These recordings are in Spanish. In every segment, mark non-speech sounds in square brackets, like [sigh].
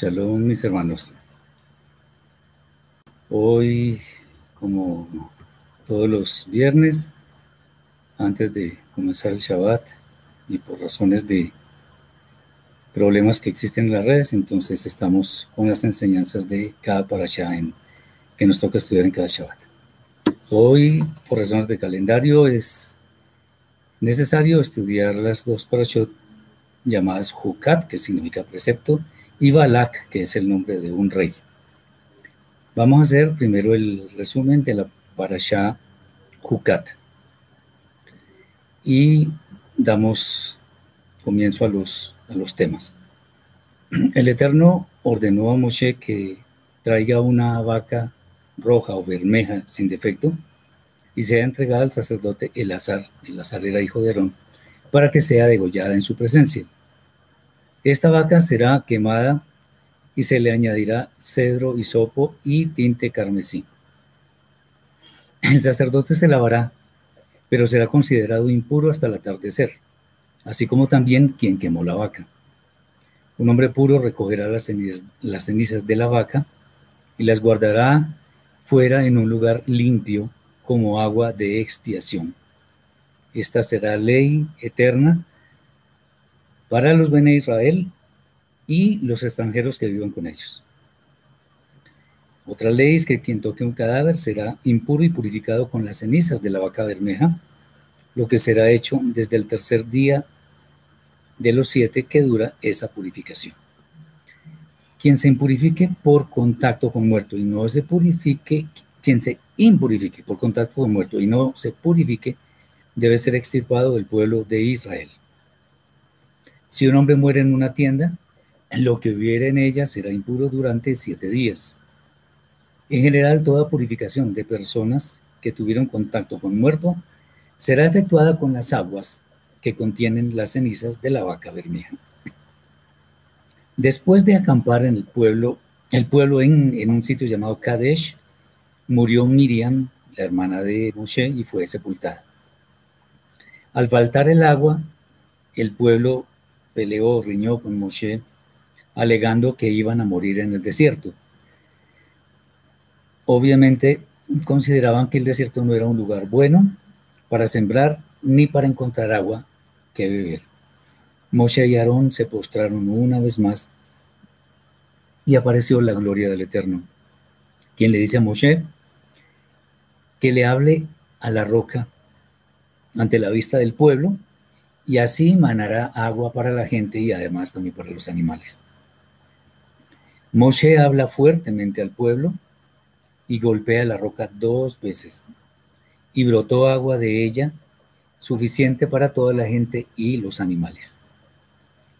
Shalom, mis hermanos. Hoy, como todos los viernes, antes de comenzar el Shabbat, y por razones de problemas que existen en las redes, entonces estamos con las enseñanzas de cada parasha en, que nos toca estudiar en cada Shabbat. Hoy, por razones de calendario, es necesario estudiar las dos parashot llamadas Hukat, que significa precepto, y Balak, que es el nombre de un rey. Vamos a hacer primero el resumen de la parasha Hukat. Y damos comienzo a los, a los temas. El Eterno ordenó a Moshe que traiga una vaca roja o bermeja sin defecto y sea entregada al sacerdote Elazar, Elazar era hijo de Aarón, para que sea degollada en su presencia. Esta vaca será quemada y se le añadirá cedro, hisopo y tinte carmesí. El sacerdote se lavará, pero será considerado impuro hasta el atardecer, así como también quien quemó la vaca. Un hombre puro recogerá las cenizas, las cenizas de la vaca y las guardará fuera en un lugar limpio como agua de expiación. Esta será ley eterna para los Bene Israel y los extranjeros que vivan con ellos. Otra ley es que quien toque un cadáver será impuro y purificado con las cenizas de la vaca bermeja, lo que será hecho desde el tercer día de los siete que dura esa purificación. Quien se impurifique por contacto con muerto y no se purifique, quien se impurifique por contacto con muerto y no se purifique, debe ser extirpado del pueblo de Israel. Si un hombre muere en una tienda, lo que hubiera en ella será impuro durante siete días. En general, toda purificación de personas que tuvieron contacto con muerto será efectuada con las aguas que contienen las cenizas de la vaca bermeja. Después de acampar en el pueblo, el pueblo en, un sitio llamado Kadesh, murió Miriam, la hermana de Moshe, y fue sepultada. Al faltar el agua, el pueblo peleó, riñó con Moshe, alegando que iban a morir en el desierto. Obviamente consideraban que el desierto no era un lugar bueno para sembrar ni para encontrar agua que beber. Moshe y Aarón se postraron una vez más y apareció la gloria del Eterno, quien le dice a Moshe que le hable a la roca ante la vista del pueblo y así manará agua para la gente y además también para los animales. Moshe habla fuertemente al pueblo y golpea la roca dos veces y brotó agua de ella suficiente para toda la gente y los animales.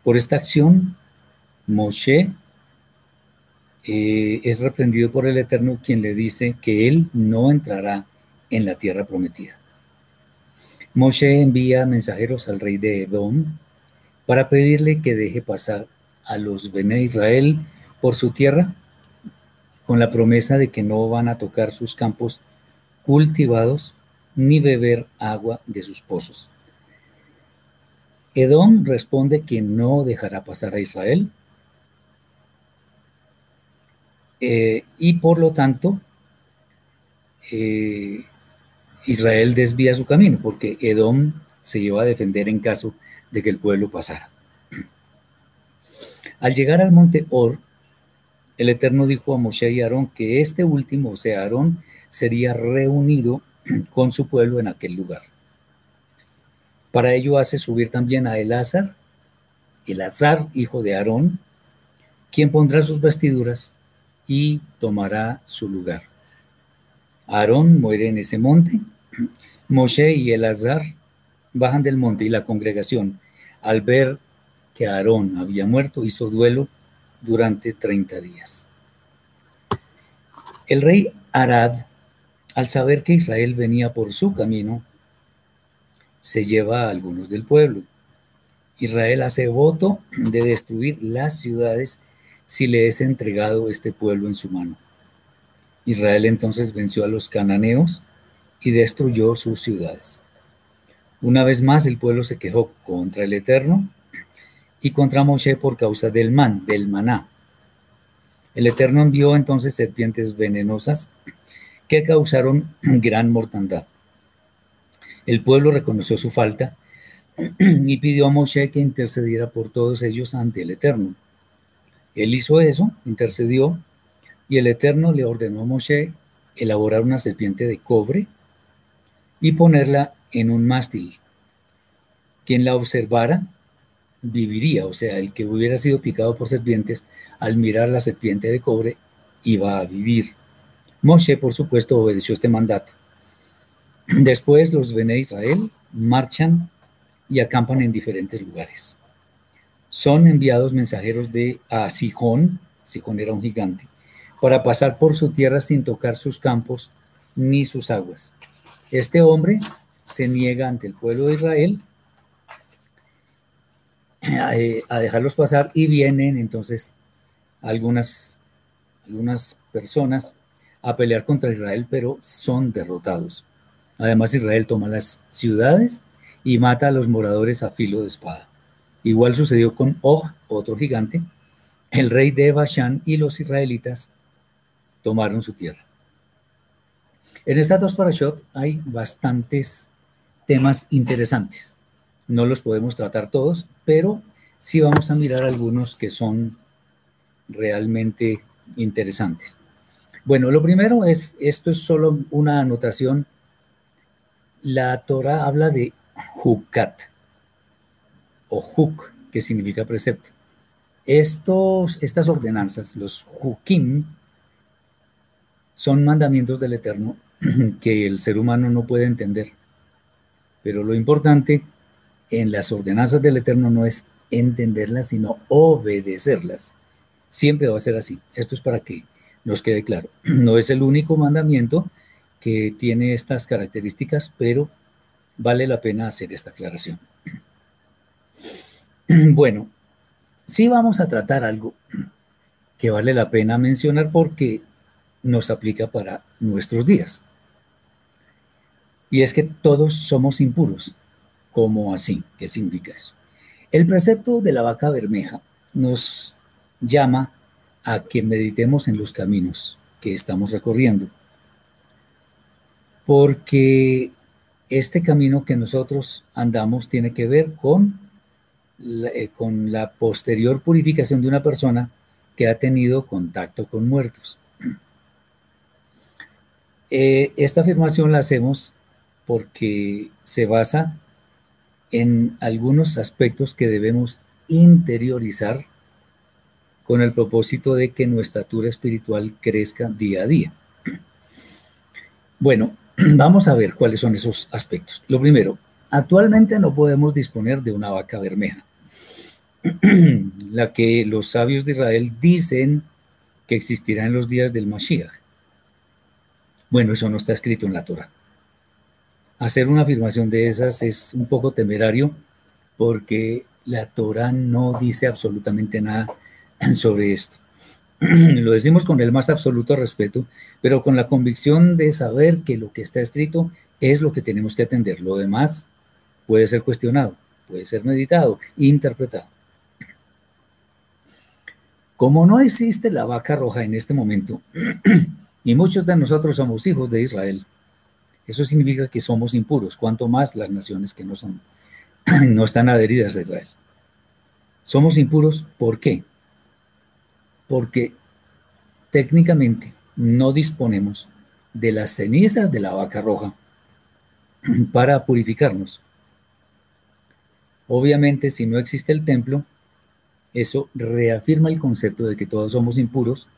Por esta acción, Moshe eh, es reprendido por el Eterno, quien le dice que él no entrará en la tierra prometida. Moshe envía mensajeros al rey de Edom para pedirle que deje pasar a los Bene Israel por su tierra con la promesa de que no van a tocar sus campos cultivados ni beber agua de sus pozos. Edom responde que no dejará pasar a Israel eh, y por lo tanto eh, Israel desvía su camino porque Edom se iba a defender en caso de que el pueblo pasara. Al llegar al monte Or, el Eterno dijo a Moshe y Aarón que este último, o sea, Aarón, sería reunido con su pueblo en aquel lugar. Para ello hace subir también a Elazar, Elazar, hijo de Aarón, quien pondrá sus vestiduras y tomará su lugar. Aarón muere en ese monte, [clears throat] Moshe y Elazar bajan del monte y la congregación, al ver que Aarón había muerto, hizo duelo durante 30 días. El rey Arad, al saber que Israel venía por su camino, se lleva a algunos del pueblo. Israel hace voto de destruir las ciudades si le es entregado este pueblo en su mano. Israel entonces venció a los cananeos y destruyó sus ciudades. Una vez más el pueblo se quejó contra el Eterno y contra Moshe por causa del man, del maná. El Eterno envió entonces serpientes venenosas que causaron [clears throat] gran mortandad. El pueblo reconoció su falta [clears throat] y pidió a Moshe que intercediera por todos ellos ante el Eterno. Él hizo eso, intercedió, y el Eterno le ordenó a Moshe elaborar una serpiente de cobre y ponerla en un mástil. Quien la observara viviría, o sea, el que hubiera sido picado por serpientes, al mirar la serpiente de cobre, iba a vivir. Moshe, por supuesto, obedeció este mandato. [clears throat] Después los Bene Israel marchan y acampan en diferentes lugares. Son enviados mensajeros de a Sijón, Sijón era un gigante, para pasar por su tierra sin tocar sus campos ni sus aguas. Este hombre se niega ante el pueblo de Israel a, dejarlos pasar y vienen entonces algunas, algunas personas a pelear contra Israel, pero son derrotados. Además, Israel toma las ciudades y mata a los moradores a filo de espada. Igual sucedió con Og, otro gigante, el rey de Bashan, y los israelitas tomaron su tierra. En estas dos parashot hay bastantes temas interesantes. No los podemos tratar todos, pero sí vamos a mirar algunos que son realmente interesantes. Bueno, lo primero es, esto es solo una anotación. La Torah habla de hukat o huk, que significa precepto. Estos, estas ordenanzas, los hukim, son mandamientos del Eterno [clears throat] que el ser humano no puede entender. Pero lo importante en las ordenanzas del Eterno no es entenderlas, sino obedecerlas. Siempre va a ser así. Esto es para que nos quede claro. [clears throat] No es el único mandamiento que tiene estas características, pero vale la pena hacer esta aclaración. [clears throat] Bueno, sí vamos a tratar algo que vale la pena mencionar porque nos aplica para nuestros días. Y es que todos somos impuros. ¿Cómo así? ¿Qué significa eso? El precepto de la vaca bermeja nos llama a que meditemos en los caminos que estamos recorriendo. Porque este camino que nosotros andamos tiene que ver con la, eh, con la posterior purificación de una persona que ha tenido contacto con muertos. Eh, esta afirmación la hacemos porque se basa en algunos aspectos que debemos interiorizar con el propósito de que nuestra estatura espiritual crezca día a día. [clears throat] Bueno, [clears throat] vamos a ver cuáles son esos aspectos. Lo primero, actualmente no podemos disponer de una vaca bermeja, [clears throat] la que los sabios de Israel dicen que existirá en los días del Mashiach. Bueno, eso no está escrito en la Torah. Hacer una afirmación de esas es un poco temerario porque la Torah no dice absolutamente nada [clears throat] sobre esto. [clears throat] Lo decimos con el más absoluto respeto, pero con la convicción de saber que lo que está escrito es lo que tenemos que atender. Lo demás puede ser cuestionado, puede ser meditado, interpretado. [clears throat] Como no existe la vaca roja en este momento, y muchos de nosotros somos hijos de Israel, Eso significa que somos impuros, cuanto más las naciones que no son, [clears throat] no están adheridas a Israel. Somos impuros, ¿por qué? Porque técnicamente no disponemos de las cenizas de la vaca roja [clears throat] para purificarnos. Obviamente, si no existe el templo, eso reafirma el concepto de que todos somos impuros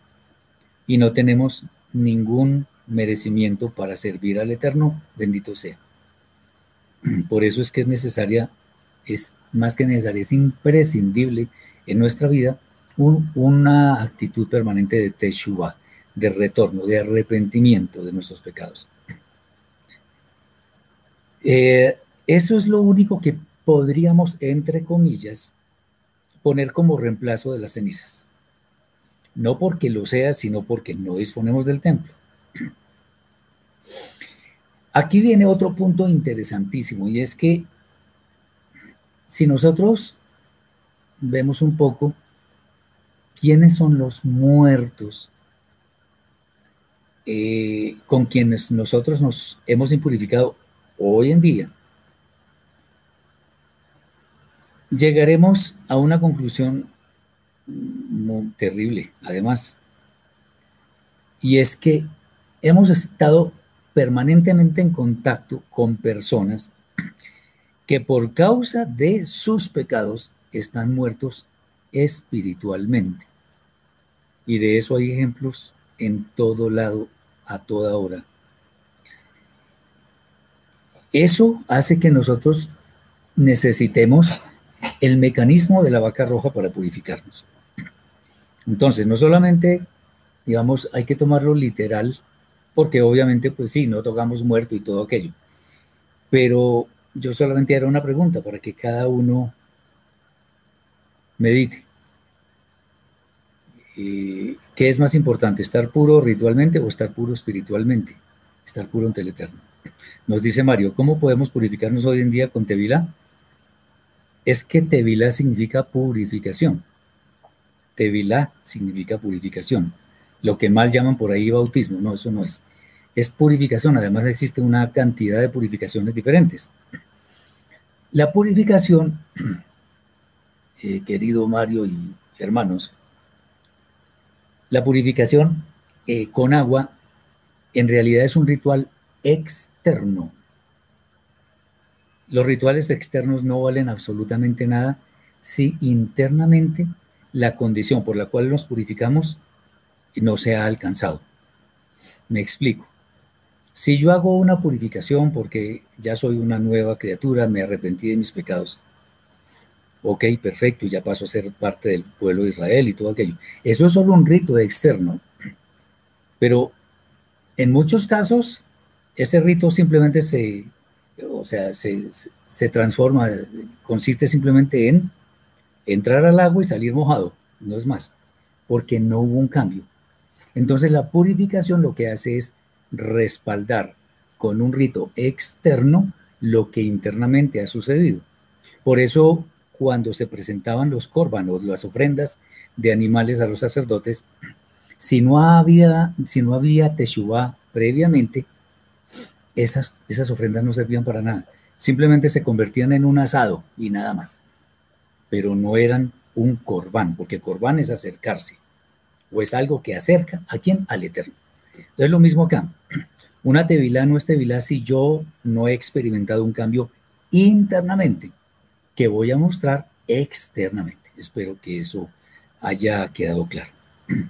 y no tenemos ningún merecimiento para servir al Eterno, bendito sea. Por eso es que es necesaria, es más que necesaria, es imprescindible en nuestra vida una actitud permanente de teshuva, de retorno, de arrepentimiento de nuestros pecados. Eh, eso es lo único que podríamos, entre comillas, poner como reemplazo de las cenizas. No porque lo sea, sino porque no disponemos del templo. Aquí viene otro punto interesantísimo y es que si nosotros vemos un poco quiénes son los muertos eh, con quienes nosotros nos hemos impurificado hoy en día, llegaremos a una conclusión terrible, además, y es que hemos estado permanentemente en contacto con personas que por causa de sus pecados están muertos espiritualmente. Y de eso hay ejemplos en todo lado, a toda hora. Eso hace que nosotros necesitemos el mecanismo de la vaca roja para purificarnos. Entonces, no solamente, digamos, hay que tomarlo literal, porque obviamente, pues sí, no tocamos muerto y todo aquello. Pero yo solamente era una pregunta para que cada uno medite. Eh, ¿Qué es más importante, estar puro ritualmente o estar puro espiritualmente? Estar puro ante el Eterno. Nos dice Mario, ¿cómo podemos purificarnos hoy en día con Tevila? Es que Tevila significa purificación. Tevila significa purificación. Lo que mal llaman por ahí bautismo, no, eso no es. Es purificación, además existe una cantidad de purificaciones diferentes. La purificación, [clears throat] eh, querido Mario y hermanos, la purificación eh, con agua en realidad es un ritual externo. Los rituales externos no valen absolutamente nada si internamente la condición por la cual nos purificamos no se ha alcanzado. Me explico. Si yo hago una purificación porque ya soy una nueva criatura, me arrepentí de mis pecados, ok, perfecto, ya paso a ser parte del pueblo de Israel y todo aquello. Eso es solo un rito externo. Pero en muchos casos, ese rito simplemente se, o sea, se, se transforma, consiste simplemente en entrar al agua y salir mojado, no es más, porque no hubo un cambio. Entonces la purificación lo que hace es respaldar con un rito externo lo que internamente ha sucedido. Por eso cuando se presentaban los córbanos, las ofrendas de animales a los sacerdotes, si no había, si no había teshuvah previamente, esas, esas ofrendas no servían para nada. Simplemente se convertían en un asado y nada más. Pero no eran un corbán, porque corbán es acercarse, o es algo que acerca a quién? Al Eterno. Entonces lo mismo acá. [clears throat] Una tevilá no es tevilá si yo no he experimentado un cambio internamente, que voy a mostrar externamente. Espero que eso haya quedado claro. [clears throat]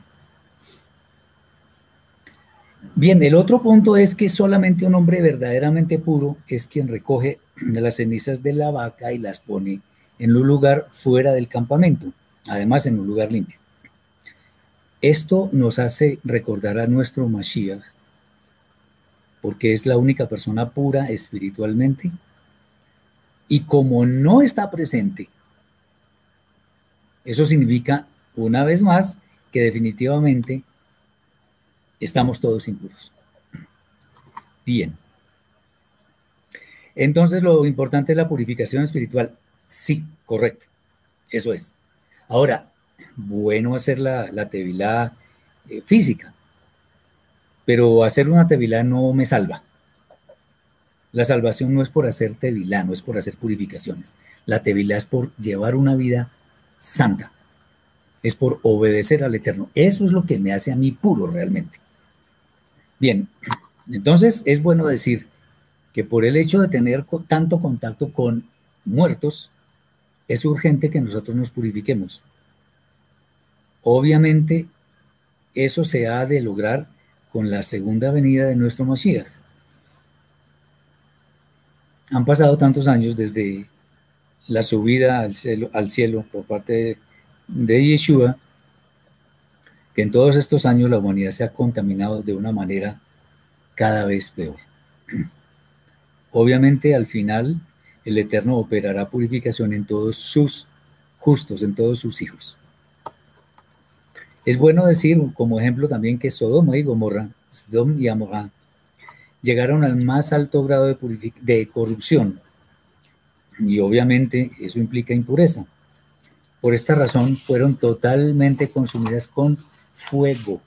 Bien, el otro punto es que solamente un hombre verdaderamente puro es quien recoge [clears throat] las cenizas de la vaca y las pone en un lugar fuera del campamento, además en un lugar limpio. Esto nos hace recordar a nuestro Mashiach, porque es la única persona pura espiritualmente, y como no está presente, eso significa, una vez más, que definitivamente estamos todos impuros. Bien. Entonces lo importante es la purificación espiritual. Sí, correcto. Eso es. Ahora, bueno hacer la, la eh, física, pero hacer una tevilá no me salva. La salvación no es por hacer tevilá, no es por hacer purificaciones. La tevilá es por llevar una vida santa. Es por obedecer al Eterno. Eso es lo que me hace a mí puro realmente. Bien, entonces es bueno decir que por el hecho de tener tanto contacto con muertos, es urgente que nosotros nos purifiquemos. Obviamente, eso se ha de lograr con la segunda venida de nuestro Mashiach. Han pasado tantos años desde la subida al cielo, al cielo por parte de, Yeshua, que en todos estos años la humanidad se ha contaminado de una manera cada vez peor. [clears throat] Obviamente al final el Eterno operará purificación en todos sus justos, en todos sus hijos. Es bueno decir como ejemplo también que Sodoma y Gomorra, Sodom y Amorá, llegaron al más alto grado de, de corrupción y obviamente eso implica impureza. Por esta razón fueron totalmente consumidas con fuego,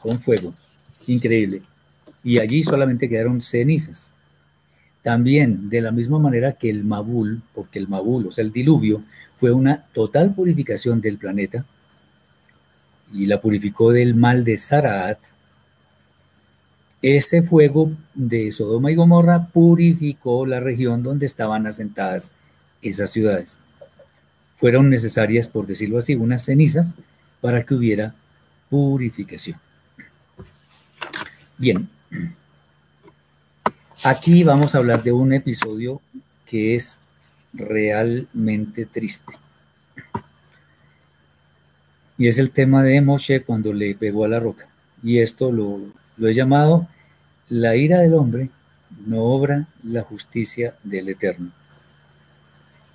con fuego, increíble. Y allí solamente quedaron cenizas. También, de la misma manera que el Mabul, porque el Mabul, o sea, el diluvio, fue una total purificación del planeta y la purificó del mal de Saraat, ese fuego de Sodoma y Gomorra purificó la región donde estaban asentadas esas ciudades. Fueron necesarias, por decirlo así, unas cenizas para que hubiera purificación. Bien, aquí vamos a hablar de un episodio que es realmente triste. Y es el tema de Moshe cuando le pegó a la roca. Y esto lo, he llamado la ira del hombre no obra la justicia del Eterno.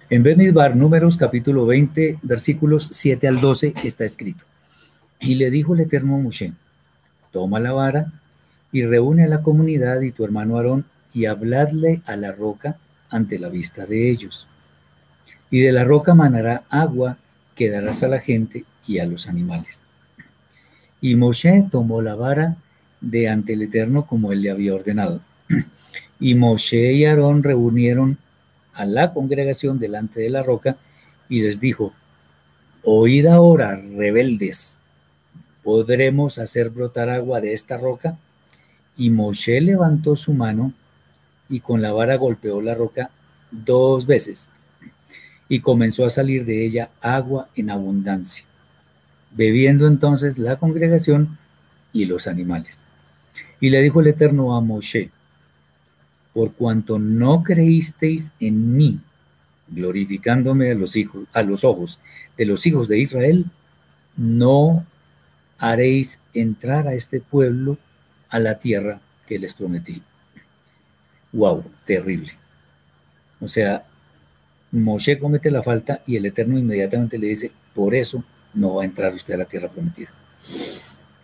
En Bemidbar, números capítulo 20, versículos 7 al 12, está escrito. Y le dijo el Eterno Moshe, toma la vara y reúne a la comunidad y tu hermano Aarón y habladle a la roca ante la vista de ellos. Y de la roca manará agua que darás a la gente y a los animales. Y Moshe tomó la vara de ante el Eterno como él le había ordenado. [clears throat] Y Moshe y Aarón reunieron a la congregación delante de la roca y les dijo, oíd ahora, rebeldes, ¿podremos hacer brotar agua de esta roca? Y Moshe levantó su mano y con la vara golpeó la roca dos veces y comenzó a salir de ella agua en abundancia, bebiendo entonces la congregación y los animales. Y le dijo el Eterno a Moshe, por cuanto no creísteis en mí, glorificándome a los, hijos, a los ojos de los hijos de Israel, no haréis entrar a este pueblo a la tierra que les prometí. Wow, terrible. O sea, Moshe comete la falta y el Eterno inmediatamente le dice, por eso no va a entrar usted a la tierra prometida.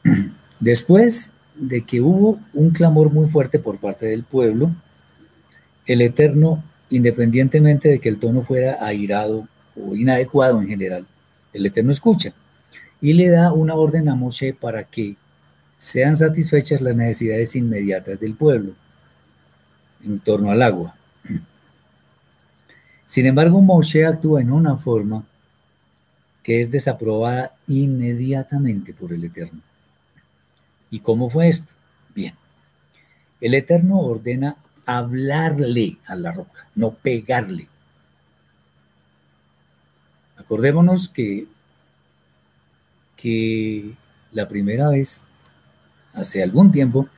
[clears throat] Después de que hubo un clamor muy fuerte por parte del pueblo, el Eterno, independientemente de que el tono fuera airado o inadecuado en general, el Eterno escucha y le da una orden a Moshe para que sean satisfechas las necesidades inmediatas del pueblo en torno al agua. Sin embargo, Moshe actúa en una forma que es desaprobada inmediatamente por el Eterno. ¿Y cómo fue esto? Bien. El Eterno ordena hablarle a la roca, no pegarle. Acordémonos que, que la primera vez, hace algún tiempo,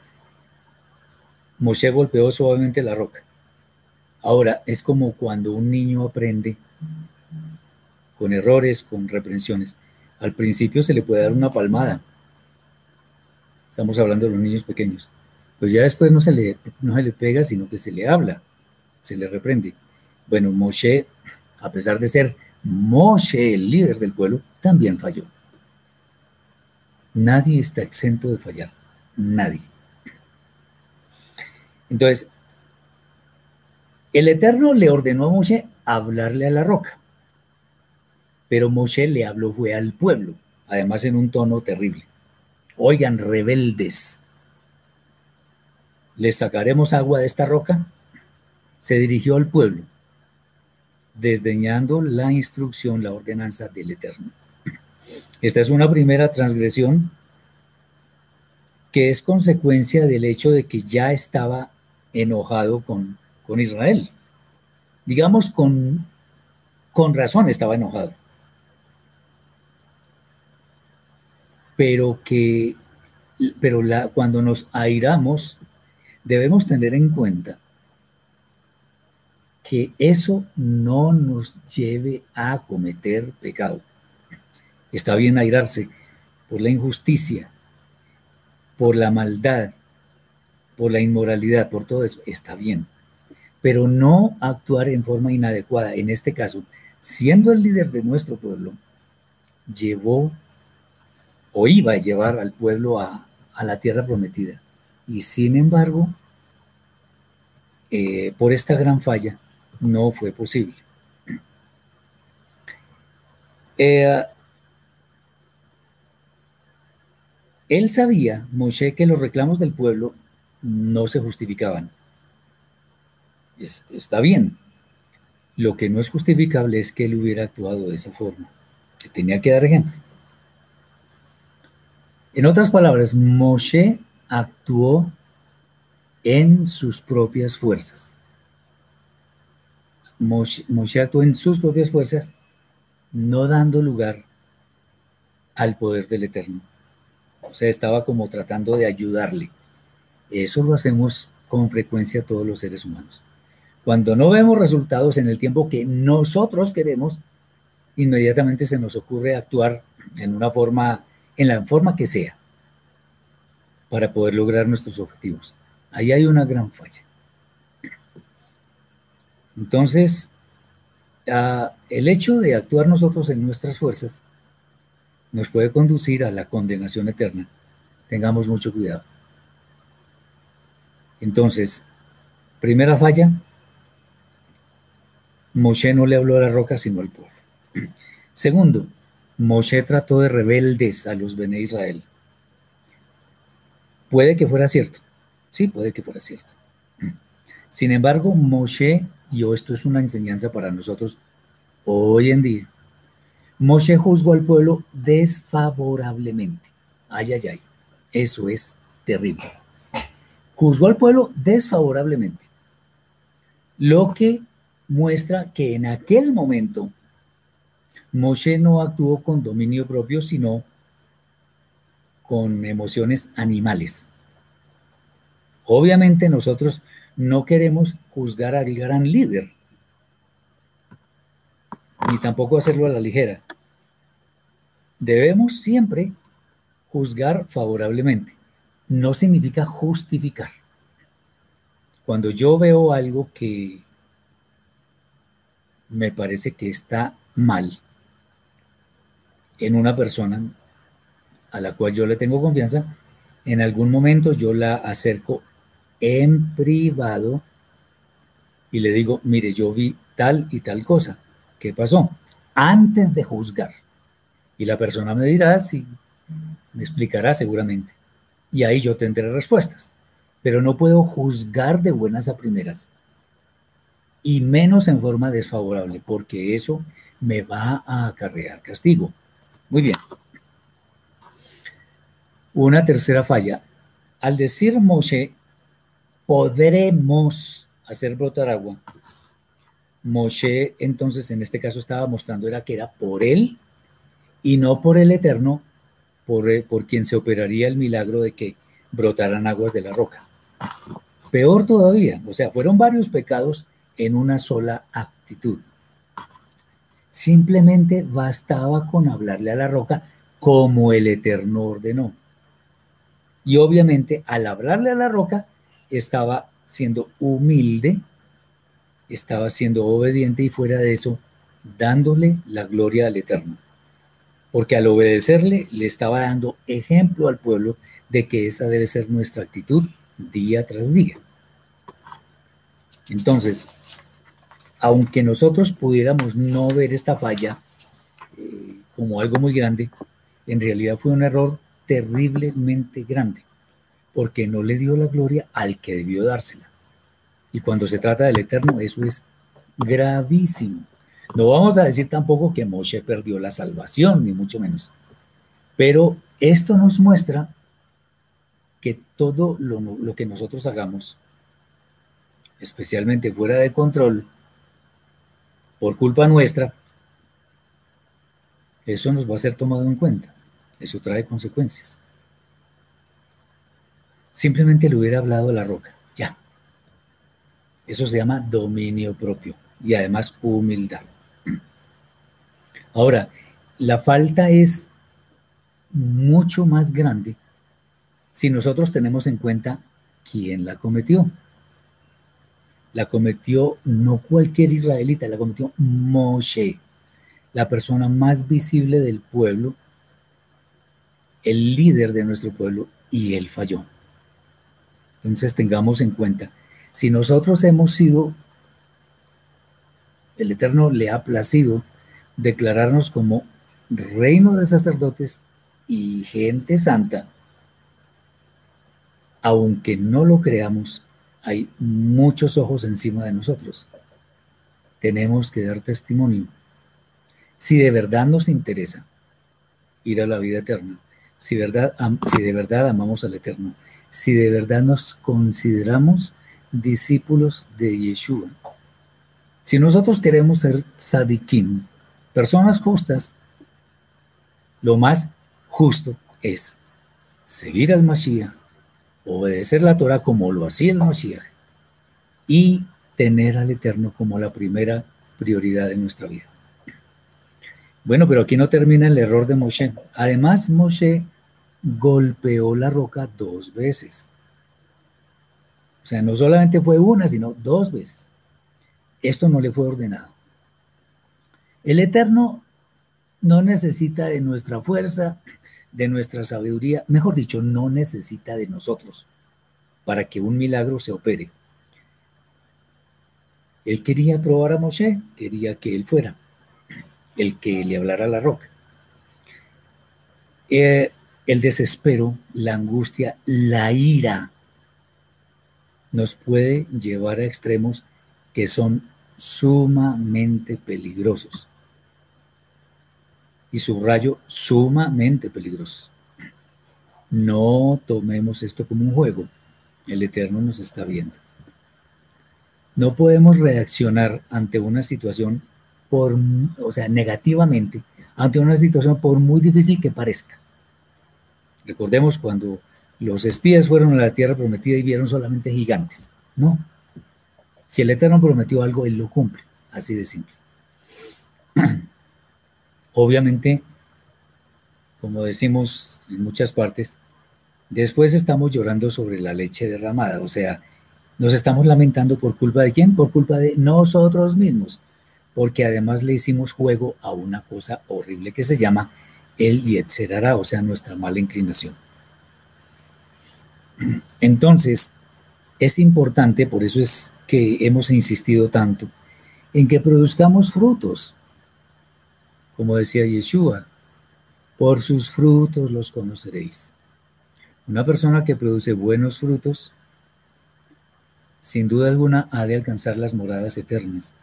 Moshe golpeó suavemente la roca. Ahora, es como cuando un niño aprende con errores, con reprensiones. Al principio se le puede dar una palmada, Estamos hablando de los niños pequeños. Pues ya después no se le, no se le pega, sino que se le habla, se le reprende. Bueno, Moshe, a pesar de ser Moshe el líder del pueblo, también falló. Nadie está exento de fallar, nadie. Entonces, el Eterno le ordenó a Moshe hablarle a la roca, pero Moshe le habló fue al pueblo, además en un tono terrible. Oigan, rebeldes, ¿les sacaremos agua de esta roca? se dirigió al pueblo, desdeñando la instrucción, la ordenanza del Eterno. Esta es una primera transgresión que es consecuencia del hecho de que ya estaba enojado con, con Israel. Digamos, con, con razón estaba enojado. Pero que, pero la, cuando nos airamos, debemos tener en cuenta que eso no nos lleve a cometer pecado. Está bien airarse por la injusticia, por la maldad, por la inmoralidad, por todo eso, está bien. Pero no actuar en forma inadecuada. En este caso, siendo el líder de nuestro pueblo, llevó o iba a llevar al pueblo a, la tierra prometida. Y sin embargo, eh, por esta gran falla, no fue posible. [clears throat] Eh, Él sabía, Moshe, que los reclamos del pueblo no se justificaban. está bien. Lo que no es justificable es que él hubiera actuado de esa forma. Que tenía que dar ejemplo. En otras palabras, Moshe actuó en sus propias fuerzas. Moshe, Moshe actuó en sus propias fuerzas, no dando lugar al poder del Eterno. O sea, estaba como tratando de ayudarle. Eso lo hacemos con frecuencia todos los seres humanos. Cuando no vemos resultados en el tiempo que nosotros queremos, inmediatamente se nos ocurre actuar en una forma, en la forma que sea, para poder lograr nuestros objetivos. Ahí hay una gran falla. Entonces, ah, el hecho de actuar nosotros en nuestras fuerzas nos puede conducir a la condenación eterna. Tengamos mucho cuidado. Entonces, primera falla, Moshe no le habló a la roca, sino al pueblo. [clears throat] Segundo, Moshe trató de rebeldes a los Bene Israel. Puede que fuera cierto. Sí, puede que fuera cierto. [clears throat] Sin embargo, Moshe, y esto es una enseñanza para nosotros hoy en día, Moshe juzgó al pueblo desfavorablemente. Ay, ay, ay. Eso es terrible. Juzgó al pueblo desfavorablemente. Lo que muestra que en aquel momento Moshe no actuó con dominio propio, sino con emociones animales. Obviamente nosotros no queremos juzgar al gran líder, ni tampoco hacerlo a la ligera. Debemos siempre juzgar favorablemente. No significa justificar. Cuando yo veo algo que me parece que está mal en una persona a la cual yo le tengo confianza, en algún momento yo la acerco en privado y le digo, mire, yo vi tal y tal cosa. ¿Qué pasó? Antes de juzgar. Y la persona me dirá, sí, me explicará seguramente. Y ahí yo tendré respuestas. Pero no puedo juzgar de buenas a primeras. Y menos en forma desfavorable, porque eso me va a acarrear castigo. Muy bien. Una tercera falla. Al decir Moshe, podremos hacer brotar agua, Moshe entonces en este caso estaba mostrando era que era por él y no por el Eterno, por, eh, por quien se operaría el milagro de que brotaran aguas de la roca. Peor todavía, o sea, fueron varios pecados en una sola actitud. Simplemente bastaba con hablarle a la roca como el Eterno ordenó. Y obviamente al hablarle a la roca estaba siendo humilde estaba siendo obediente y fuera de eso, dándole la gloria al Eterno. Porque al obedecerle, le estaba dando ejemplo al pueblo de que esa debe ser nuestra actitud día tras día. Entonces, aunque nosotros pudiéramos no ver esta falla eh, como algo muy grande, en realidad fue un error terriblemente grande, porque no le dio la gloria al que debió dársela. Y cuando se trata del Eterno, eso es gravísimo. No vamos a decir tampoco que Moshe perdió la salvación, ni mucho menos. Pero esto nos muestra que todo lo, que nosotros hagamos, especialmente fuera de control, por culpa nuestra, eso nos va a ser tomado en cuenta. Eso trae consecuencias. Simplemente le hubiera hablado a la roca, ya. Eso se llama dominio propio y además humildad. Ahora, la falta es mucho más grande si nosotros tenemos en cuenta quién la cometió. La cometió no cualquier israelita, la cometió Moshe, la persona más visible del pueblo, el líder de nuestro pueblo, y él falló. Entonces tengamos en cuenta, si nosotros hemos sido, el Eterno le ha placido declararnos como reino de sacerdotes y gente santa, aunque no lo creamos, hay muchos ojos encima de nosotros. Tenemos que dar testimonio. Si de verdad nos interesa ir a la vida eterna, si, verdad, si de verdad amamos al Eterno, si de verdad nos consideramos discípulos de Yeshua. Si nosotros queremos ser sadikim, personas justas, lo más justo es seguir al Mashiach, obedecer la Torah como lo hacía el Mashiach y tener al Eterno como la primera prioridad de nuestra vida. Bueno, pero aquí no termina el error de Moshe. Además, Moshe golpeó la roca dos veces. O sea, no solamente fue una, sino dos veces. Esto no le fue ordenado. El Eterno no necesita de nuestra fuerza, de nuestra sabiduría, mejor dicho, no necesita de nosotros para que un milagro se opere. Él quería probar a Moshe, quería que él fuera el que le hablara a la roca. Eh, el desespero, la angustia, la ira nos puede llevar a extremos que son sumamente peligrosos. Y subrayo, sumamente peligrosos. No tomemos esto como un juego. El Eterno nos está viendo. No podemos reaccionar ante una situación por, o sea, negativamente, ante una situación por muy difícil que parezca. Recordemos cuando los espías fueron a la tierra prometida y vieron solamente gigantes. No. Si el Eterno prometió algo, Él lo cumple. Así de simple. [clears throat] Obviamente, como decimos en muchas partes, después estamos llorando sobre la leche derramada. O sea, nos estamos lamentando por culpa de quién? Por culpa de nosotros mismos. Porque además le hicimos juego a una cosa horrible que se llama el Yetzerara, o sea, nuestra mala inclinación. [clears throat] Entonces, es importante, por eso es que hemos insistido tanto, en que produzcamos frutos. Como decía Yeshua, por sus frutos los conoceréis. Una persona que produce buenos frutos, sin duda alguna, ha de alcanzar las moradas eternas.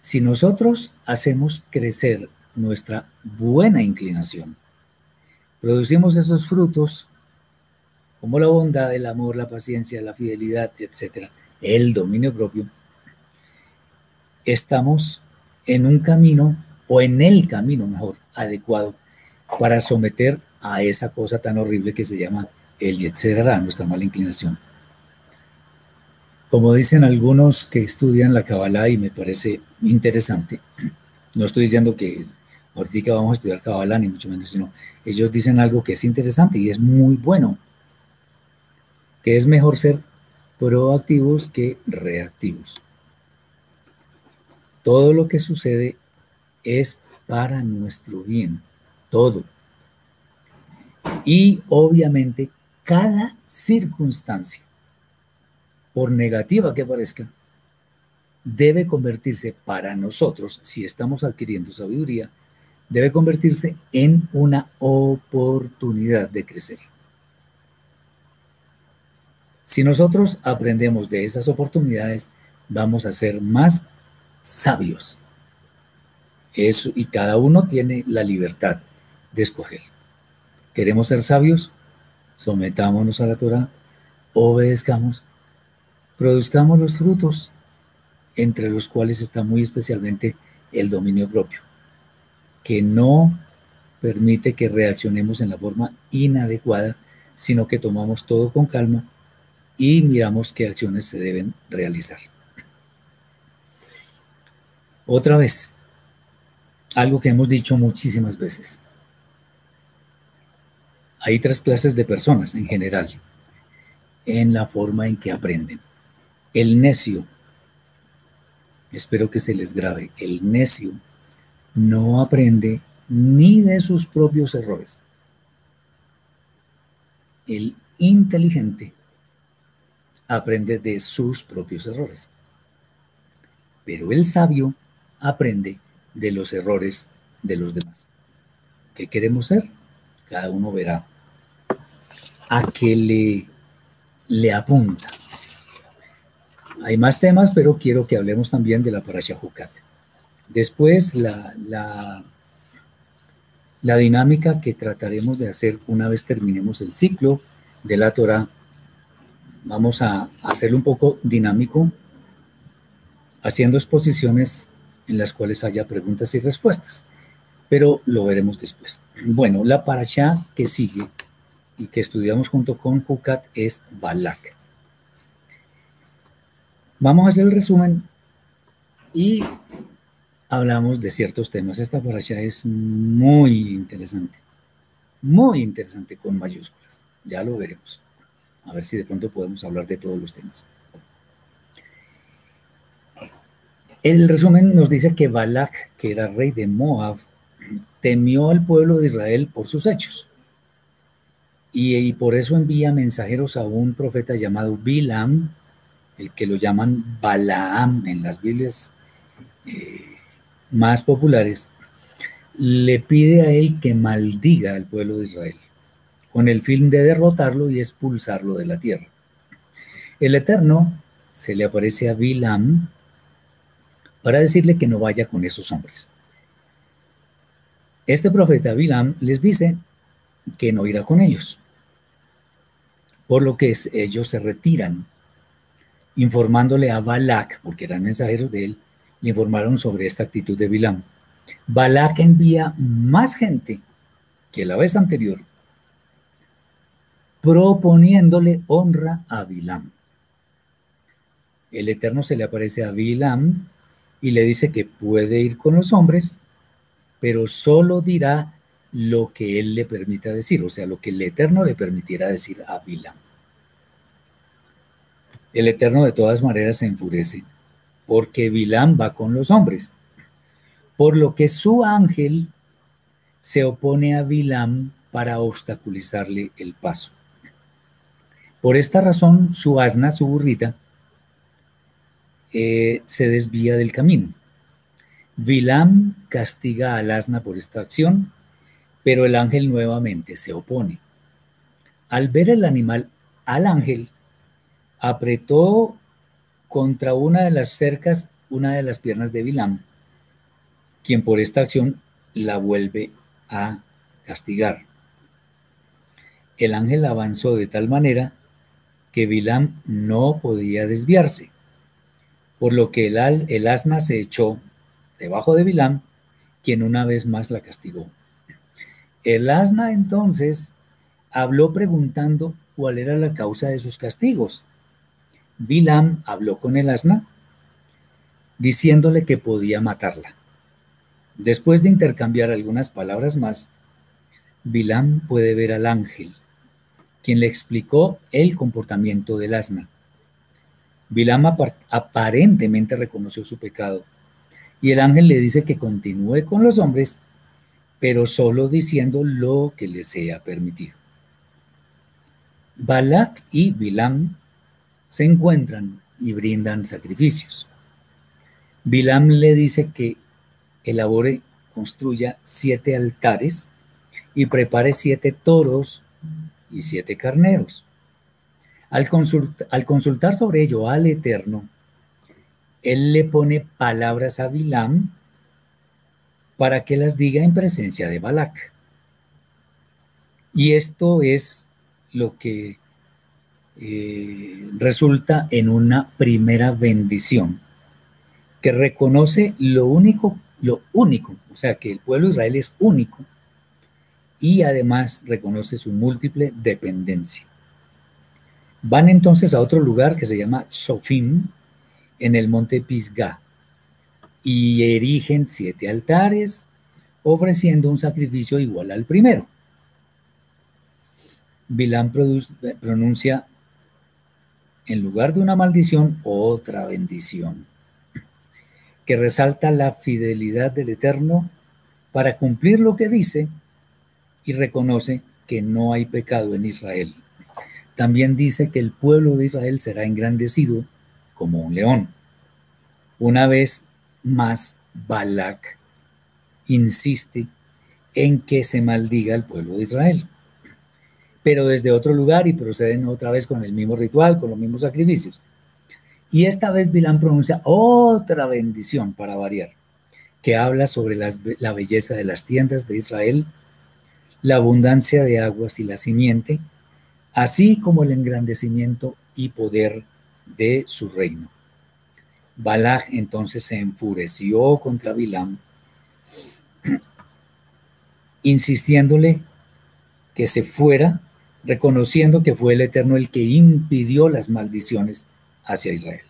Si nosotros hacemos crecer nuestra buena inclinación. Producimos esos frutos como la bondad, el amor, la paciencia, la fidelidad, etcétera, el dominio propio. Estamos en un camino o en el camino mejor adecuado para someter a esa cosa tan horrible que se llama el Yetzerara, nuestra mala inclinación. Como dicen algunos que estudian la Kabbalah y me parece interesante, [clears throat] no estoy diciendo que ahorita vamos a estudiar Kabbalah, ni mucho menos, sino ellos dicen algo que es interesante y es muy bueno, que es mejor ser proactivos que reactivos. Todo lo que sucede es para nuestro bien, todo. Y obviamente cada circunstancia, por negativa que parezca, debe convertirse para nosotros, si estamos adquiriendo sabiduría, debe convertirse en una oportunidad de crecer. Si nosotros aprendemos de esas oportunidades, vamos a ser más sabios. Eso, y cada uno tiene la libertad de escoger. ¿Queremos ser sabios? Sometámonos a la Torah, obedezcamos, produzcamos los frutos, entre los cuales está muy especialmente el dominio propio, que no permite que reaccionemos en la forma inadecuada, sino que tomamos todo con calma y miramos qué acciones se deben realizar. Otra vez, algo que hemos dicho muchísimas veces. Hay tres clases de personas en general en la forma en que aprenden. El necio, espero que se les grabe, el necio no aprende ni de sus propios errores. El inteligente aprende de sus propios errores. Pero el sabio aprende de los errores de los demás. ¿Qué queremos ser? Cada uno verá a qué le, le apunta. Hay más temas, pero quiero que hablemos también de la Parasha Jucat. Después, la, la, la dinámica que trataremos de hacer una vez terminemos el ciclo de la Torah. Vamos a hacerlo un poco dinámico, haciendo exposiciones en las cuales haya preguntas y respuestas, pero lo veremos después. Bueno, la parasha que sigue y que estudiamos junto con Hukat es Balak. Vamos a hacer el resumen y hablamos de ciertos temas. Esta parasha es muy interesante, muy interesante con mayúsculas. Ya lo veremos. A ver si de pronto podemos hablar de todos los temas. El resumen nos dice que Balak, que era rey de Moab, temió al pueblo de Israel por sus hechos. Y, por eso envía mensajeros a un profeta llamado Bilam, el que lo llaman Balaam en las Biblias eh, más populares, le pide a él que maldiga al pueblo de Israel, con el fin de derrotarlo y expulsarlo de la tierra. El Eterno se le aparece a Bilam para decirle que no vaya con esos hombres. Este profeta Bilam les dice que no irá con ellos, por lo que ellos se retiran, informándole a Balak, porque eran mensajeros de él, le informaron sobre esta actitud de Bilam. Balak envía más gente que la vez anterior, proponiéndole honra a Bilam. El Eterno se le aparece a Bilam y le dice que puede ir con los hombres, pero solo dirá lo que él le permita decir, o sea, lo que el Eterno le permitiera decir a Bilam. El Eterno de todas maneras se enfurece, porque Bilam va con los hombres, por lo que su ángel se opone a Bilam para obstaculizarle el paso. Por esta razón, su asna, su burrita, eh, se desvía del camino. Vilam castiga al asna por esta acción, pero el ángel nuevamente se opone. Al ver el animal al ángel, apretó contra una de las cercas una de las piernas de Vilam, quien por esta acción la vuelve a castigar. El ángel avanzó de tal manera que Vilam no podía desviarse por lo que el, el asna se echó debajo de Bilam, quien una vez más la castigó. El asna entonces habló preguntando cuál era la causa de sus castigos. Bilam habló con el asna diciéndole que podía matarla. Después de intercambiar algunas palabras más, Bilam puede ver al ángel, quien le explicó el comportamiento del asna. Bilam aparentemente reconoció su pecado y el ángel le dice que continúe con los hombres, pero solo diciendo lo que le sea permitido. Balak y Bilam se encuentran y brindan sacrificios. Bilam le dice que elabore, construya siete altares y prepare siete toros y siete carneros. Al, al consultar sobre ello al Eterno, él le pone palabras a Bilam para que las diga en presencia de Balak. Y esto es lo que eh, resulta en una primera bendición que reconoce lo único, lo único, o sea que el pueblo de Israel es único y además reconoce su múltiple dependencia. Van entonces a otro lugar que se llama Sofim, en el monte Pisgah, y erigen siete altares, ofreciendo un sacrificio igual al primero. Bilán pronuncia en lugar de una maldición, otra bendición, que resalta la fidelidad del Eterno para cumplir lo que dice y reconoce que no hay pecado en Israel. También dice que el pueblo de Israel será engrandecido como un león. Una vez más, Balak insiste en que se maldiga al pueblo de Israel pero desde otro lugar y proceden otra vez con el mismo ritual, con los mismos sacrificios. Y esta vez Bilán pronuncia otra bendición para variar, que habla sobre la belleza de las tiendas de Israel, la abundancia de aguas y la simiente, así como el engrandecimiento y poder de su reino. Balak entonces se enfureció contra Bilam, [clears throat] insistiéndole que se fuera reconociendo que fue el Eterno el que impidió las maldiciones hacia Israel.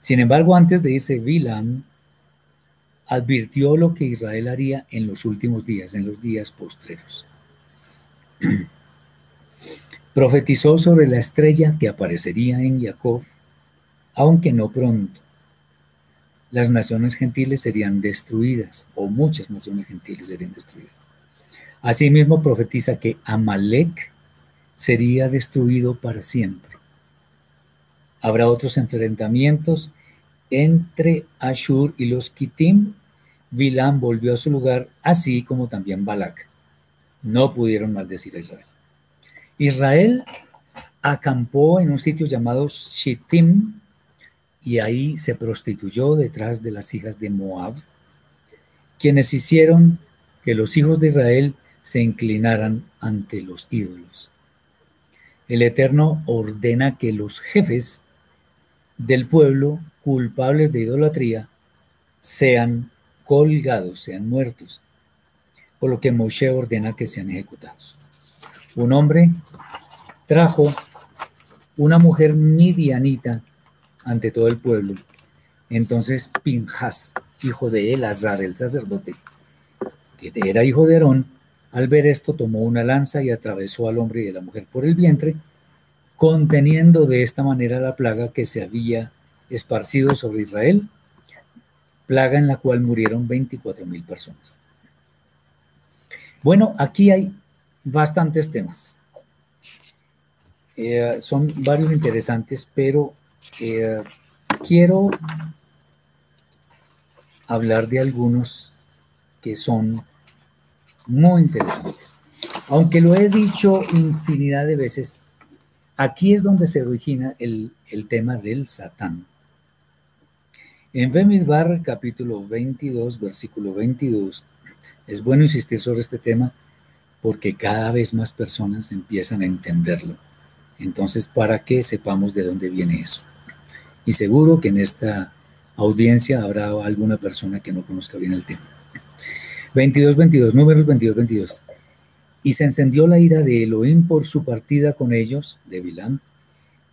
Sin embargo, antes de irse, Bilam advirtió lo que Israel haría en los últimos días, en los días postreros. [clears throat] Profetizó sobre la estrella que aparecería en Jacob, aunque no pronto. Las naciones gentiles serían destruidas, o muchas naciones gentiles serían destruidas. Asimismo profetiza que Amalek sería destruido para siempre. Habrá otros enfrentamientos entre Ashur y los Kitim. Bilam volvió a su lugar, así como también Balak. No pudieron maldecir a Israel. Israel acampó en un sitio llamado Shittim y ahí se prostituyó detrás de las hijas de Moab, quienes hicieron que los hijos de Israel se inclinaran ante los ídolos. El Eterno ordena que los jefes del pueblo culpables de idolatría sean colgados, sean muertos, por lo que Moshe ordena que sean ejecutados. Un hombre trajo una mujer midianita ante todo el pueblo. Entonces Pinjas, hijo de Elazar, el sacerdote, que era hijo de Aarón, al ver esto, tomó una lanza y atravesó al hombre y a la mujer por el vientre, conteniendo de esta manera la plaga que se había esparcido sobre Israel, plaga en la cual murieron 24 mil personas. Bueno, aquí hay bastantes temas. Eh, son varios interesantes, pero eh, quiero hablar de algunos que son muy interesantes. Aunque lo he dicho infinidad de veces, aquí es donde se origina el, tema del Satán. En Bemidbar, capítulo 22, versículo 22, es bueno insistir sobre este tema porque cada vez más personas empiezan a entenderlo. Entonces, para que sepamos de dónde viene eso. Y seguro que en esta audiencia habrá alguna persona que no conozca bien el tema. 22, 22, números 22, 22. Y se encendió la ira de Elohim por su partida con ellos, de Bilam,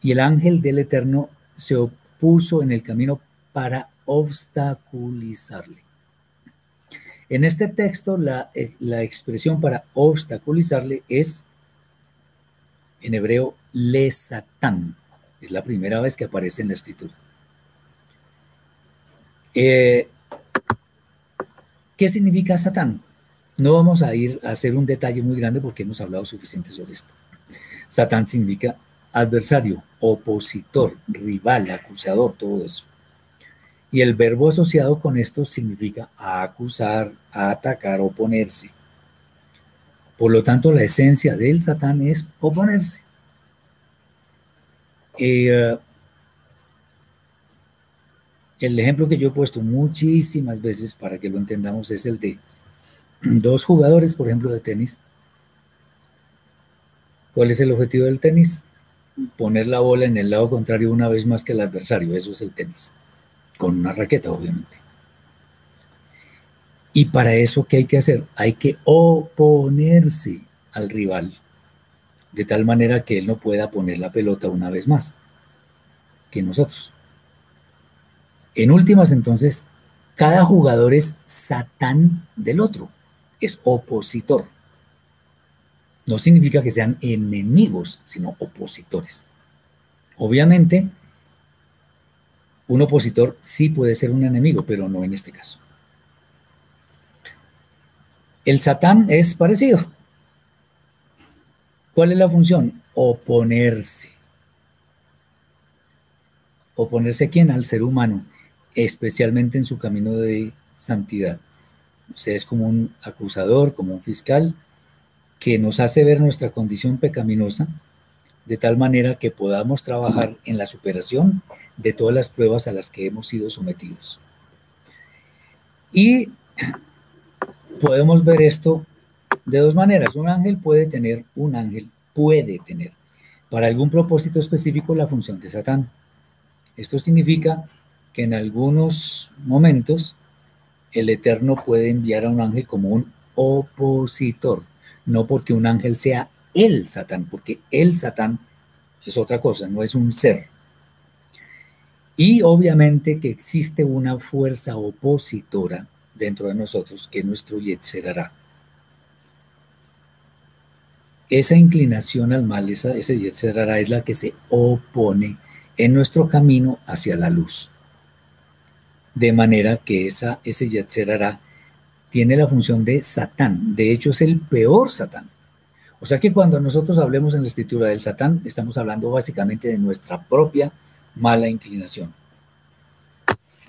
y el ángel del Eterno se opuso en el camino para obstaculizarle. En este texto, la, eh, la expresión para obstaculizarle es, en hebreo, le satán. Es la primera vez que aparece en la escritura. Eh, ¿Qué significa Satán? No vamos a ir a hacer un detalle muy grande porque hemos hablado suficiente sobre esto. Satán significa adversario, opositor, rival, acusador, todo eso. Y el verbo asociado con esto significa acusar, atacar, oponerse. Por lo tanto, la esencia del Satán es oponerse. Eh, el ejemplo que yo he puesto muchísimas veces para que lo entendamos es el de dos jugadores, por ejemplo, de tenis. ¿Cuál es el objetivo del tenis? Poner la bola en el lado contrario una vez más que el adversario. Eso es el tenis. Con una raqueta, obviamente. Y para eso, ¿qué hay que hacer? Hay que oponerse al rival, de tal manera que él no pueda poner la pelota una vez más que nosotros. En últimas, entonces, cada jugador es satán del otro, es opositor. No significa que sean enemigos, sino opositores. Obviamente, un opositor sí puede ser un enemigo, pero no en este caso. El satán es parecido. ¿Cuál es la función? Oponerse. ¿Oponerse a quién? Al ser humano especialmente en su camino de santidad. Sea, es como un acusador, como un fiscal, que nos hace ver nuestra condición pecaminosa, de tal manera que podamos trabajar en la superación de todas las pruebas a las que hemos sido sometidos. Y podemos ver esto de dos maneras. Un ángel puede tener, un ángel puede tener, para algún propósito específico, la función de Satán. Esto significa que en algunos momentos el Eterno puede enviar a un ángel como un opositor, no porque un ángel sea el Satán, porque el Satán es otra cosa, no es un ser. Y obviamente que existe una fuerza opositora dentro de nosotros que nuestro Yetzerará. Esa inclinación al mal, esa, ese Yetzerará es la que se opone en nuestro camino hacia la luz de manera que esa, ese Yetzerará tiene la función de Satán. De hecho, es el peor Satán. O sea que cuando nosotros hablemos en la escritura del Satán, estamos hablando básicamente de nuestra propia mala inclinación.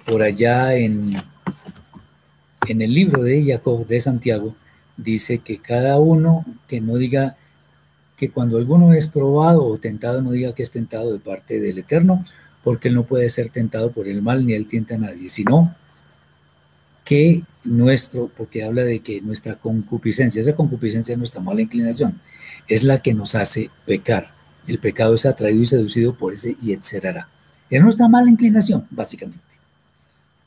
Por allá en, en el libro de Jacob de Santiago, dice que cada uno que no diga que cuando alguno es probado o tentado, no diga que es tentado de parte del Eterno, porque él no puede ser tentado por el mal ni él tienta a nadie, sino que nuestro, porque habla de que nuestra concupiscencia, esa concupiscencia es nuestra mala inclinación, es la que nos hace pecar. El pecado es atraído y seducido por ese Yetzerara. Es nuestra mala inclinación, básicamente.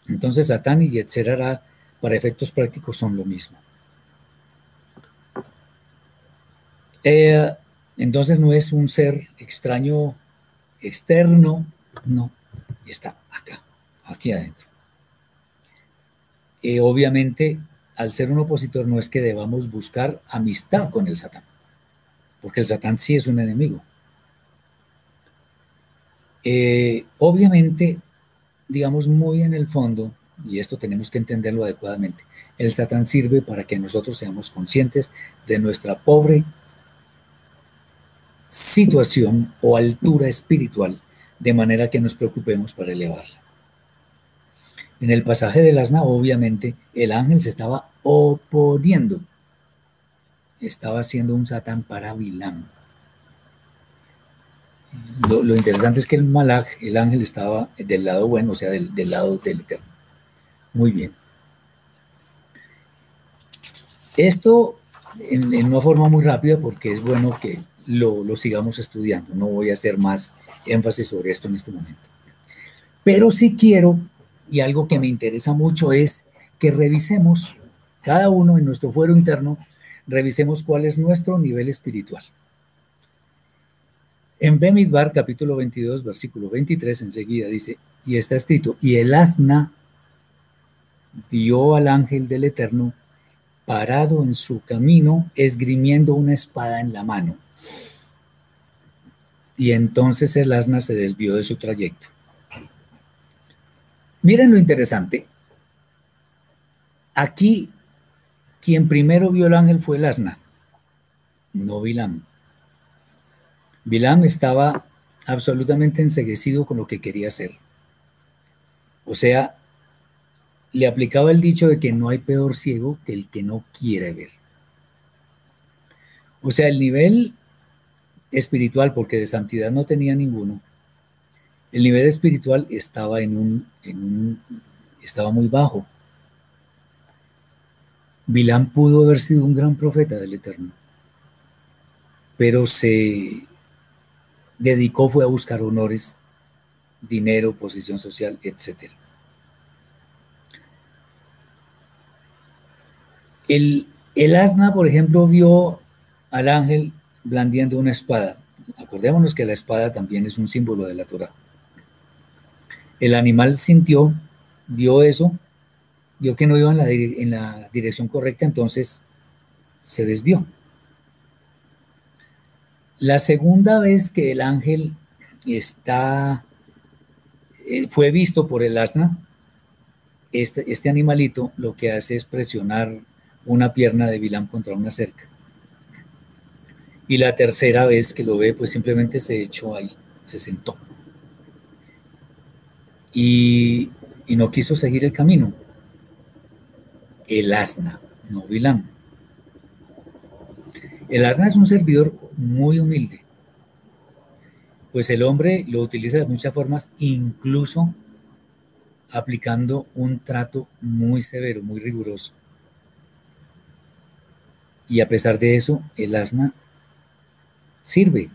Entonces, Satán y Yetzerara, para efectos prácticos, son lo mismo. Eh, entonces, no es un ser extraño, externo, no, está acá, aquí adentro. Eh, obviamente, al ser un opositor no es que debamos buscar amistad con el Satán, porque el Satán sí es un enemigo. Eh, obviamente, digamos muy en el fondo, y esto tenemos que entenderlo adecuadamente, el Satán sirve para que nosotros seamos conscientes de nuestra pobre situación o altura espiritual de manera que nos preocupemos para elevarla. En el pasaje del asna, obviamente, el ángel se estaba oponiendo. Estaba haciendo un satán para Bilán. Lo, interesante es que el malaj, el ángel, estaba del lado bueno, o sea, del, lado del eterno. Muy bien. Esto en, una forma muy rápida porque es bueno que lo, lo sigamos estudiando. No voy a hacer más énfasis sobre esto en este momento. Pero sí quiero, y algo que me interesa mucho es que revisemos, cada uno en nuestro fuero interno, revisemos cuál es nuestro nivel espiritual. En Bemidbar, capítulo 22, versículo 23, enseguida dice, y está escrito, y el asna dio al ángel del Eterno parado en su camino, esgrimiendo una espada en la mano y entonces el asna se desvió de su trayecto. Miren lo interesante. Aquí, quien primero vio el ángel fue el asna, no Bilam. Bilam estaba absolutamente enseguecido con lo que quería hacer. O sea, le aplicaba el dicho de que no hay peor ciego que el que no quiere ver. O sea, el nivel espiritual, porque de santidad no tenía ninguno, El nivel espiritual estaba en un, estaba muy bajo. Bilán pudo haber sido un gran profeta del Eterno, pero se dedicó fue a buscar honores, dinero, posición social, etc. El, el asna, por ejemplo, vio al ángel blandiendo una espada. Acordémonos que la espada también es un símbolo de la Torah. El animal sintió, vio eso, vio que no iba en la, en la dirección correcta, entonces se desvió. La segunda vez que el ángel está, eh, fue visto por el asna, este, este animalito lo que hace es presionar una pierna de Bilam contra una cerca. Y la tercera vez que lo ve, pues simplemente se echó ahí, se sentó. Y, no quiso seguir el camino. El asna, no Bilam. El asna es un servidor muy humilde, pues el hombre lo utiliza de muchas formas, incluso aplicando un trato muy severo, muy riguroso. Y a pesar de eso, el asna sirve,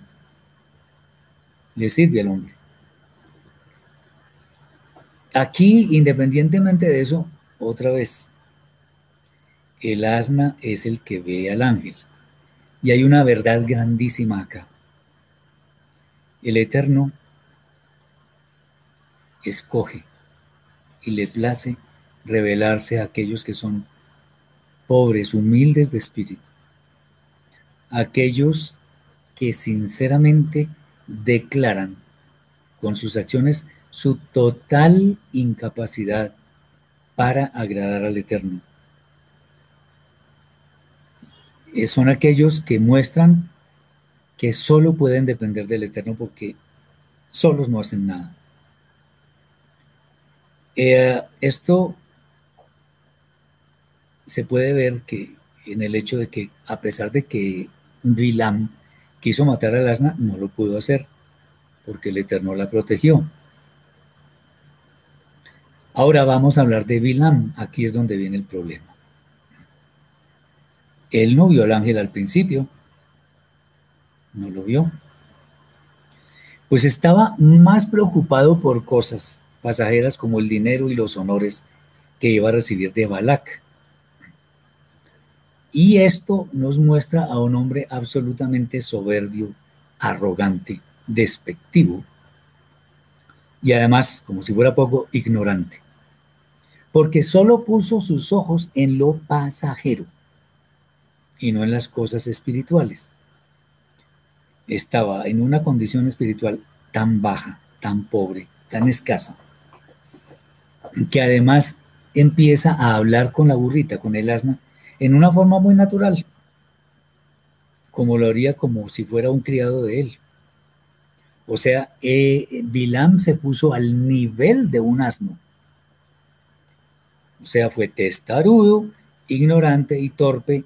le sirve al hombre. Aquí, independientemente de eso, otra vez, el asna es el que ve al ángel. Y hay una verdad grandísima acá. El Eterno escoge y le place revelarse a aquellos que son pobres, humildes de espíritu, aquellos que sinceramente declaran con sus acciones su total incapacidad para agradar al Eterno. Eh, son aquellos que muestran que solo pueden depender del Eterno porque solos no hacen nada. Eh, esto se puede ver que en el hecho de que a pesar de que Bilam quiso matar al asna, no lo pudo hacer, porque el Eterno la protegió. Ahora vamos a hablar de Bilam, aquí es donde viene el problema. Él no vio al ángel al principio, no lo vio, pues estaba más preocupado por cosas pasajeras como el dinero y los honores que iba a recibir de Balak. Y esto nos muestra a un hombre absolutamente soberbio, arrogante, despectivo y además, como si fuera poco, ignorante. Porque solo puso sus ojos en lo pasajero y no en las cosas espirituales. Estaba en una condición espiritual tan baja, tan pobre, tan escasa, que además empieza a hablar con la burrita, con el asna, en una forma muy natural, como lo haría como si fuera un criado de él. O sea, eh, Bilam se puso al nivel de un asno. O sea, fue testarudo, ignorante y torpe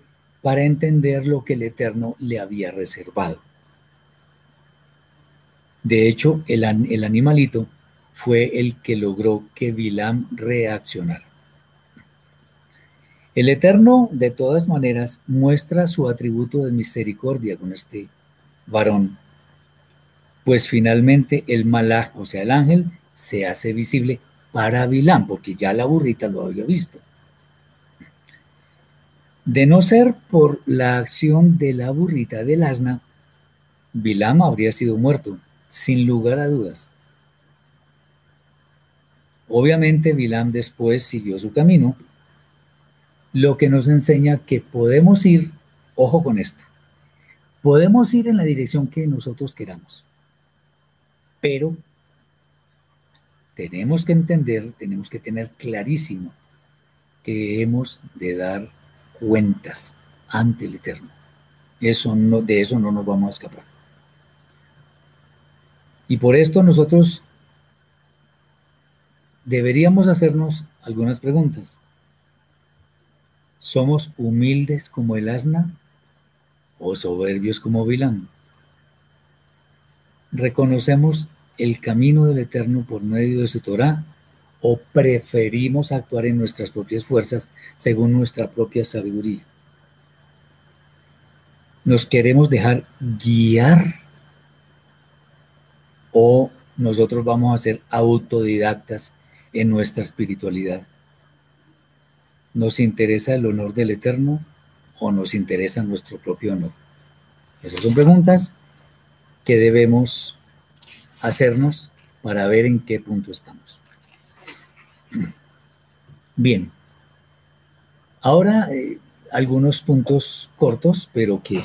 para entender lo que el Eterno le había reservado. De hecho, el, el animalito fue el que logró que Bilam reaccionara. El Eterno, de todas maneras, muestra su atributo de misericordia con este varón, pues finalmente el malaj, o sea, el ángel, se hace visible para Bilán, porque ya la burrita lo había visto. De no ser por la acción de la burrita del asna, Bilam habría sido muerto, sin lugar a dudas. Obviamente Bilam después siguió su camino lo que nos enseña que podemos ir, ojo con esto, podemos ir en la dirección que nosotros queramos, pero tenemos que entender, tenemos que tener clarísimo que hemos de dar cuentas ante el Eterno. Eso no, de eso no nos vamos a escapar. Y por esto nosotros deberíamos hacernos algunas preguntas. ¿Somos humildes como el asna o soberbios como Vilán? ¿Reconocemos el camino del Eterno por medio de su Torah o preferimos actuar en nuestras propias fuerzas según nuestra propia sabiduría? ¿Nos queremos dejar guiar o nosotros vamos a ser autodidactas en nuestra espiritualidad? ¿Nos interesa el honor del Eterno o nos interesa nuestro propio honor? Esas son preguntas que debemos hacernos para ver en qué punto estamos. Bien, ahora eh, algunos puntos cortos, pero que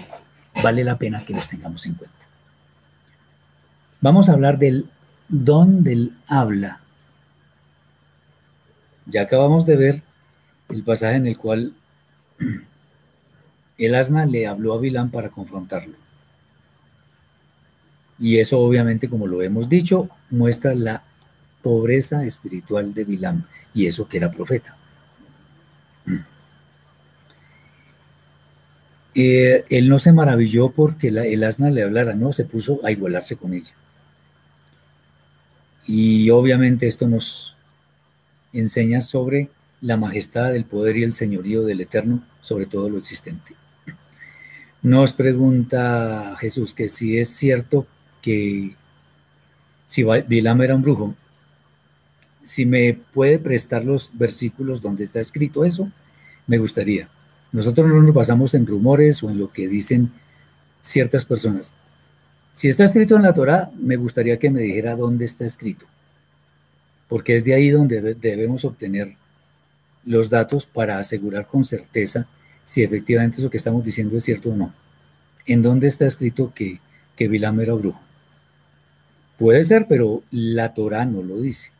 vale la pena que los tengamos en cuenta. Vamos a hablar del don del habla. Ya acabamos de ver el pasaje en el cual el asna le habló a Vilán para confrontarlo. Y eso obviamente, como lo hemos dicho, muestra la pobreza espiritual de Bilam y eso que era profeta. [clears throat] Eh, él no se maravilló porque el asna le hablara, no, se puso a igualarse con ella. Y obviamente esto nos enseña sobre la majestad, del poder y el señorío del Eterno sobre todo lo existente. [clears throat] Nos pregunta Jesús que si es cierto que si Bilam era un brujo, si me puede prestar los versículos donde está escrito eso, me gustaría. Nosotros no nos basamos en rumores o en lo que dicen ciertas personas. Si está escrito en la Torah, me gustaría que me dijera dónde está escrito, porque es de ahí donde debemos obtener los datos para asegurar con certeza si efectivamente eso que estamos diciendo es cierto o no. ¿En dónde está escrito que, que Bilam era brujo? Puede ser, pero la Torah no lo dice.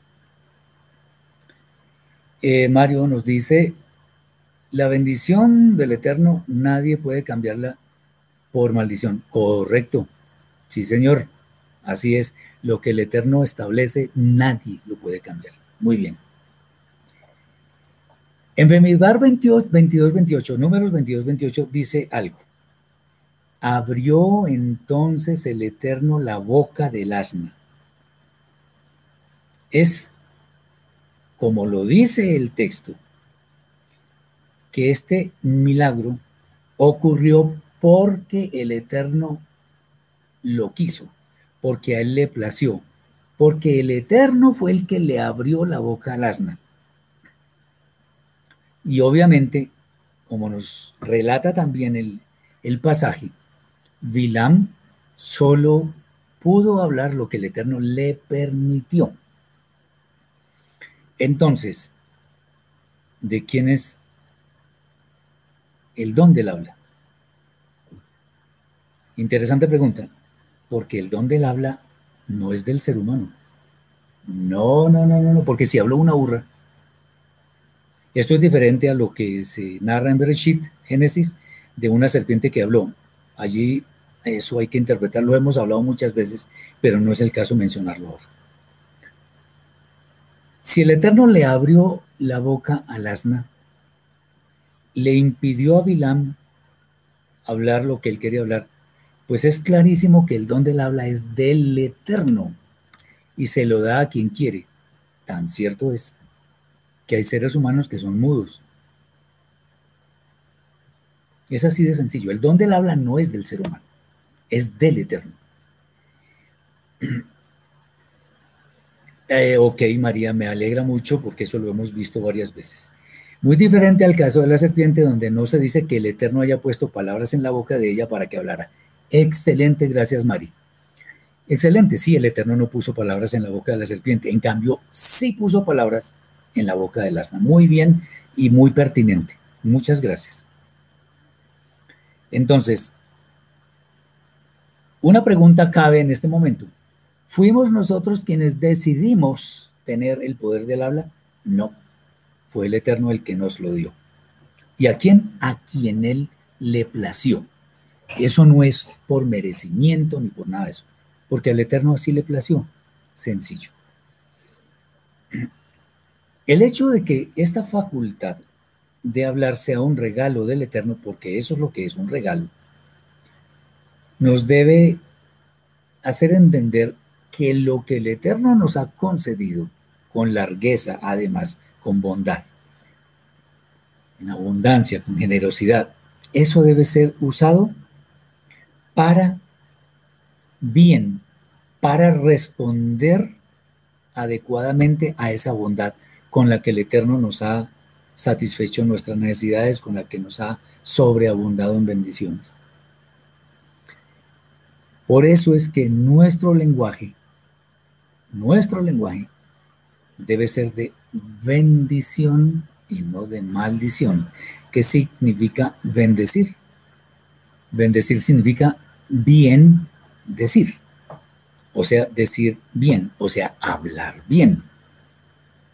Eh, Mario nos dice, la bendición del Eterno nadie puede cambiarla por maldición. Correcto. Sí, señor. Así es. Lo que el Eterno establece, nadie lo puede cambiar. Muy bien. En Bemidbar 22, 22, 28, números 22, 28, dice algo. Abrió entonces el Eterno la boca del asna. Es, como lo dice el texto, que este milagro ocurrió porque el Eterno lo quiso, porque a él le plació, porque el Eterno fue el que le abrió la boca al asna. Y obviamente, como nos relata también el, pasaje, Bilam solo pudo hablar lo que el Eterno le permitió. Entonces, ¿de quién es el don del habla? Interesante pregunta, porque el don del habla no es del ser humano. No, no, no, no, no, porque si habló una burra, esto es diferente a lo que se narra en Bereshit, Génesis, de una serpiente que habló. Allí eso hay que interpretarlo, lo hemos hablado muchas veces, pero no es el caso mencionarlo ahora. Si el Eterno le abrió la boca al asna, le impidió a Bilam hablar lo que él quería hablar, pues es clarísimo que el don del habla es del Eterno y se lo da a quien quiere. Tan cierto es que hay seres humanos que son mudos. Es así de sencillo. El don del habla no es del ser humano, es del eterno. Eh, ok, María, me alegra mucho porque eso lo hemos visto varias veces. Muy diferente al caso de la serpiente donde no se dice que el Eterno haya puesto palabras en la boca de ella para que hablara. Excelente, gracias María. Excelente, sí, el Eterno no puso palabras en la boca de la serpiente, en cambio sí puso palabras en la boca del asna. Muy bien y muy pertinente. Muchas gracias. Entonces, una pregunta cabe en este momento. ¿Fuimos nosotros quienes decidimos tener el poder del habla? No, fue el Eterno el que nos lo dio. ¿Y a quién? A quien Él le plació. Eso no es por merecimiento ni por nada de eso, porque al Eterno así le plació. Sencillo. El hecho de que esta facultad de hablar sea un regalo del Eterno, porque eso es lo que es un regalo, nos debe hacer entender que lo que el Eterno nos ha concedido con largueza, además, con bondad, en abundancia, con generosidad, eso debe ser usado para bien, para responder adecuadamente a esa bondad con la que el Eterno nos ha satisfecho nuestras necesidades, con la que nos ha sobreabundado en bendiciones. Por eso es que nuestro lenguaje, nuestro lenguaje debe ser de bendición y no de maldición. ¿Qué significa bendecir? Bendecir significa bien decir, o sea, decir bien, o sea, hablar bien.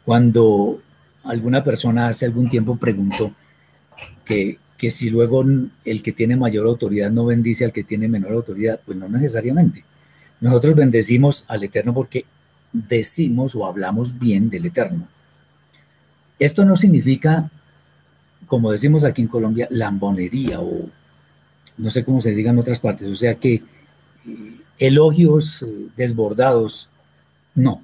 Cuando alguna persona hace algún tiempo preguntó que, que si luego el que tiene mayor autoridad no bendice al que tiene menor autoridad, pues no necesariamente. Nosotros bendecimos al Eterno porque decimos o hablamos bien del Eterno. Esto no significa, como decimos aquí en Colombia, lambonería o no sé cómo se diga en otras partes, o sea que eh, elogios eh, desbordados, no.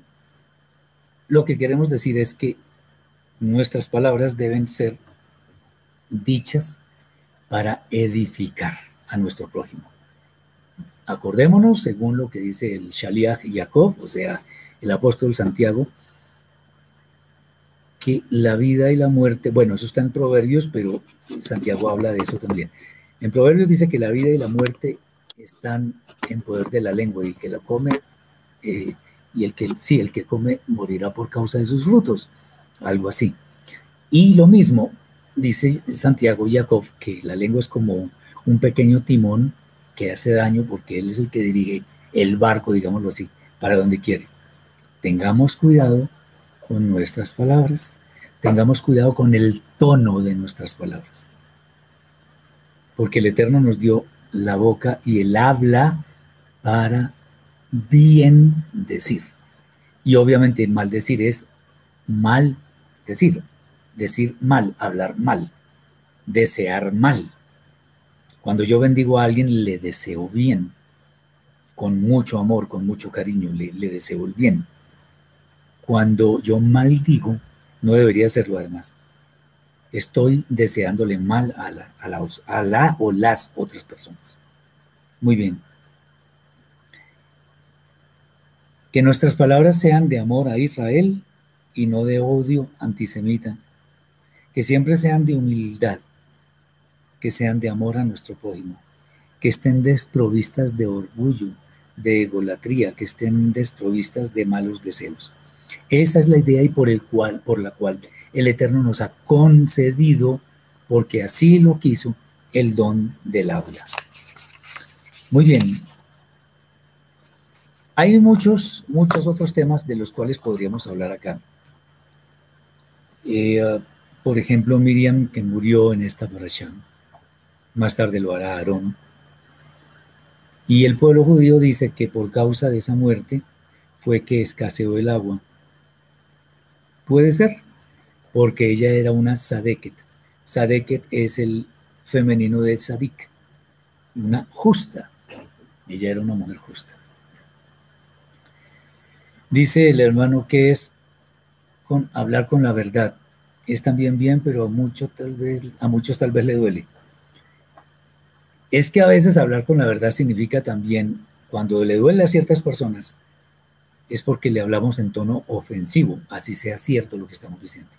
Lo que queremos decir es que nuestras palabras deben ser dichas para edificar a nuestro prójimo. Acordémonos, según lo que dice el Shaliach Jacob, o sea, el apóstol Santiago, que la vida y la muerte, bueno, eso está en Proverbios, pero Santiago habla de eso también. En Proverbios dice que la vida y la muerte están en poder de la lengua y el que la come, eh, y el que, sí, el que come morirá por causa de sus frutos, algo así. Y lo mismo, dice Santiago Jacob, que la lengua es como un pequeño timón que hace daño porque él es el que dirige el barco, digámoslo así, para donde quiere. Tengamos cuidado con nuestras palabras, tengamos cuidado con el tono de nuestras palabras, porque el Eterno nos dio la boca y el habla para bien decir. Y obviamente mal decir es mal decir decir mal, hablar mal, desear mal. Cuando yo bendigo a alguien, le deseo bien, con mucho amor, con mucho cariño, le, deseo el bien. Cuando yo maldigo, no debería hacerlo además. Estoy deseándole mal a la, a, la, a la o las otras personas. Muy bien. Que nuestras palabras sean de amor a Israel y no de odio antisemita que siempre sean de humildad, que sean de amor a nuestro prójimo, que estén desprovistas de orgullo, de egolatría, que estén desprovistas de malos deseos. Esa es la idea y por, el cual, por la cual el Eterno nos ha concedido, porque así lo quiso, el don del habla. Muy bien. Hay muchos, muchos otros temas de los cuales podríamos hablar acá. Eh, por ejemplo, Miriam, que murió en esta operación. Más tarde lo hará Aarón. Y el pueblo judío dice que por causa de esa muerte fue que escaseó el agua. Puede ser, porque ella era una sadeket. Sadeket es el femenino de sadik, una justa. Ella era una mujer justa. Dice el hermano que es con hablar con la verdad es también bien, pero a, tal vez, a muchos tal vez le duele. Es que a veces hablar con la verdad significa también, cuando le duele a ciertas personas, es porque le hablamos en tono ofensivo, así sea cierto lo que estamos diciendo.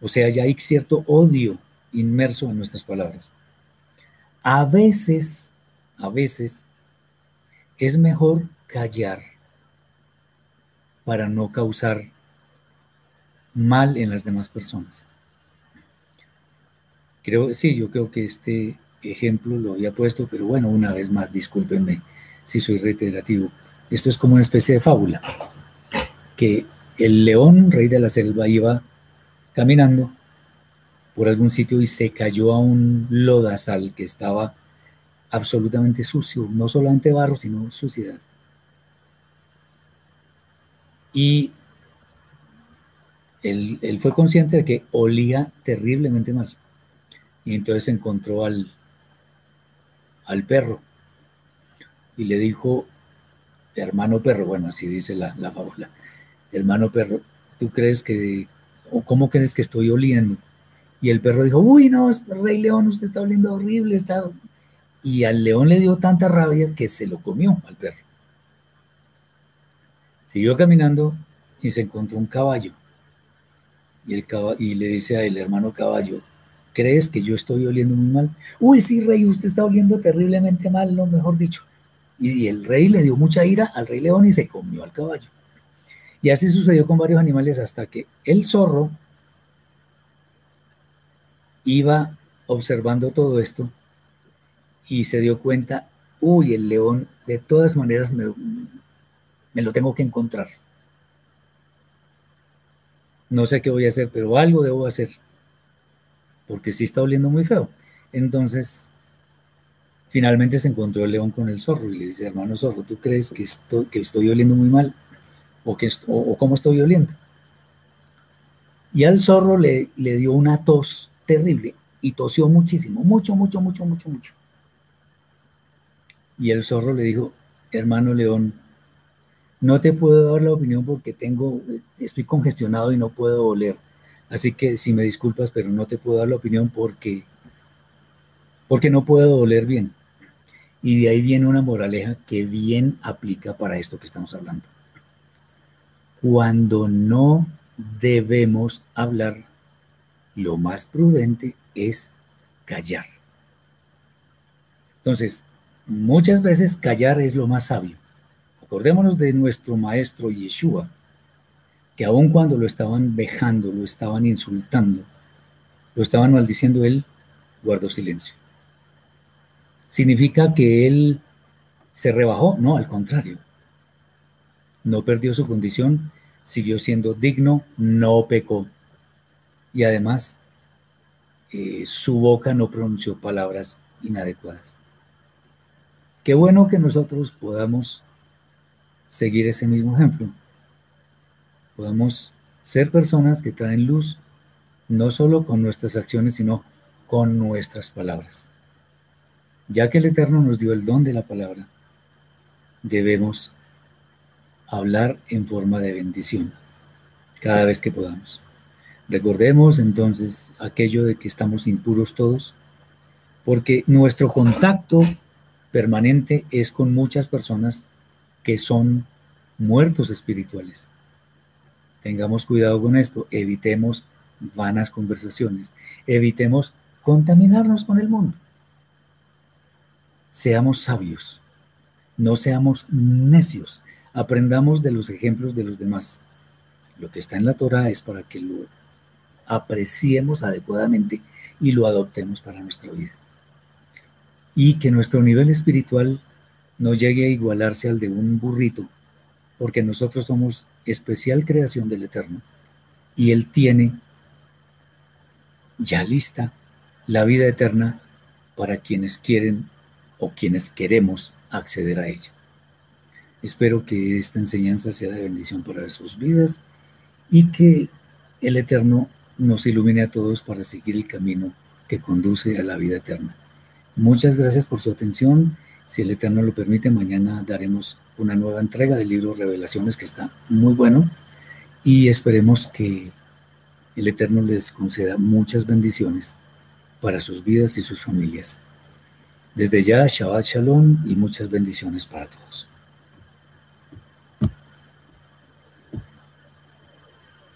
O sea, ya hay cierto odio inmerso en nuestras palabras. A veces, a veces, es mejor callar para no causar mal en las demás personas. Creo, sí, yo creo que este ejemplo lo había puesto, pero bueno, una vez más, discúlpenme si soy reiterativo. Esto es como una especie de fábula, que el león, rey de la selva, iba caminando por algún sitio y se cayó a un lodazal que estaba absolutamente sucio, no solamente barro, sino suciedad. Y él, fue consciente de que olía terriblemente mal. Y entonces encontró al, al perro y le dijo, hermano perro, bueno, así dice la, la fábula, hermano perro, ¿tú crees que, o cómo crees que estoy oliendo? Y el perro dijo, uy, no, rey león, usted está oliendo horrible, está... Y al león le dio tanta rabia que se lo comió al perro. Siguió caminando y se encontró un caballo. Y, el y le dice a el hermano caballo, ¿crees que yo estoy oliendo muy mal? Uy, sí, rey, usted está oliendo terriblemente mal, lo mejor dicho. Y el rey le dio mucha ira al rey león y se comió al caballo. Y así sucedió con varios animales hasta que el zorro iba observando todo esto y se dio cuenta, uy, el león de todas maneras me, lo tengo que encontrar. No sé qué voy a hacer, pero algo debo hacer, porque sí está oliendo muy feo. Entonces, finalmente se encontró el león con el zorro y le dice, hermano zorro, ¿tú crees que estoy, que estoy oliendo muy mal? ¿O, que o, cómo estoy oliendo? Y al zorro le, le dio una tos terrible y tosió muchísimo, mucho, mucho, mucho, mucho, mucho. Y el zorro le dijo, hermano león, no te puedo dar la opinión porque tengo, estoy congestionado y no puedo oler. Así que si me disculpas, pero no te puedo dar la opinión porque, porque no puedo oler bien. Y de ahí viene una moraleja que bien aplica para esto que estamos hablando. Cuando no debemos hablar, lo más prudente es callar. Entonces, muchas veces callar es lo más sabio. Acordémonos de nuestro maestro Yeshua, que aun cuando lo estaban vejando, lo estaban insultando, lo estaban maldiciendo, él guardó silencio. ¿Significa que él se rebajó? No, al contrario. No perdió su condición, siguió siendo digno, no pecó. Y además, eh, su boca no pronunció palabras inadecuadas. Qué bueno que nosotros podamos seguir ese mismo ejemplo. Podemos ser personas que traen luz, no solo con nuestras acciones, sino con nuestras palabras. Ya que el Eterno nos dio el don de la palabra, debemos hablar en forma de bendición cada vez que podamos. Recordemos entonces aquello de que estamos impuros todos, porque nuestro contacto permanente es con muchas personas que son muertos espirituales. Tengamos cuidado con esto, evitemos vanas conversaciones, evitemos contaminarnos con el mundo. Seamos sabios, no seamos necios, aprendamos de los ejemplos de los demás. Lo que está en la Torah es para que lo apreciemos adecuadamente y lo adoptemos para nuestra vida. Y que nuestro nivel espiritual no llegue a igualarse al de un burrito, porque nosotros somos especial creación del Eterno y Él tiene ya lista la vida eterna para quienes quieren o quienes queremos acceder a ella. Espero que esta enseñanza sea de bendición para sus vidas y que el Eterno nos ilumine a todos para seguir el camino que conduce a la vida eterna. Muchas gracias por su atención si el Eterno lo permite, mañana daremos una nueva entrega del libro Revelaciones que está muy bueno y esperemos que el Eterno les conceda muchas bendiciones para sus vidas y sus familias. Desde ya, Shabbat Shalom y muchas bendiciones para todos.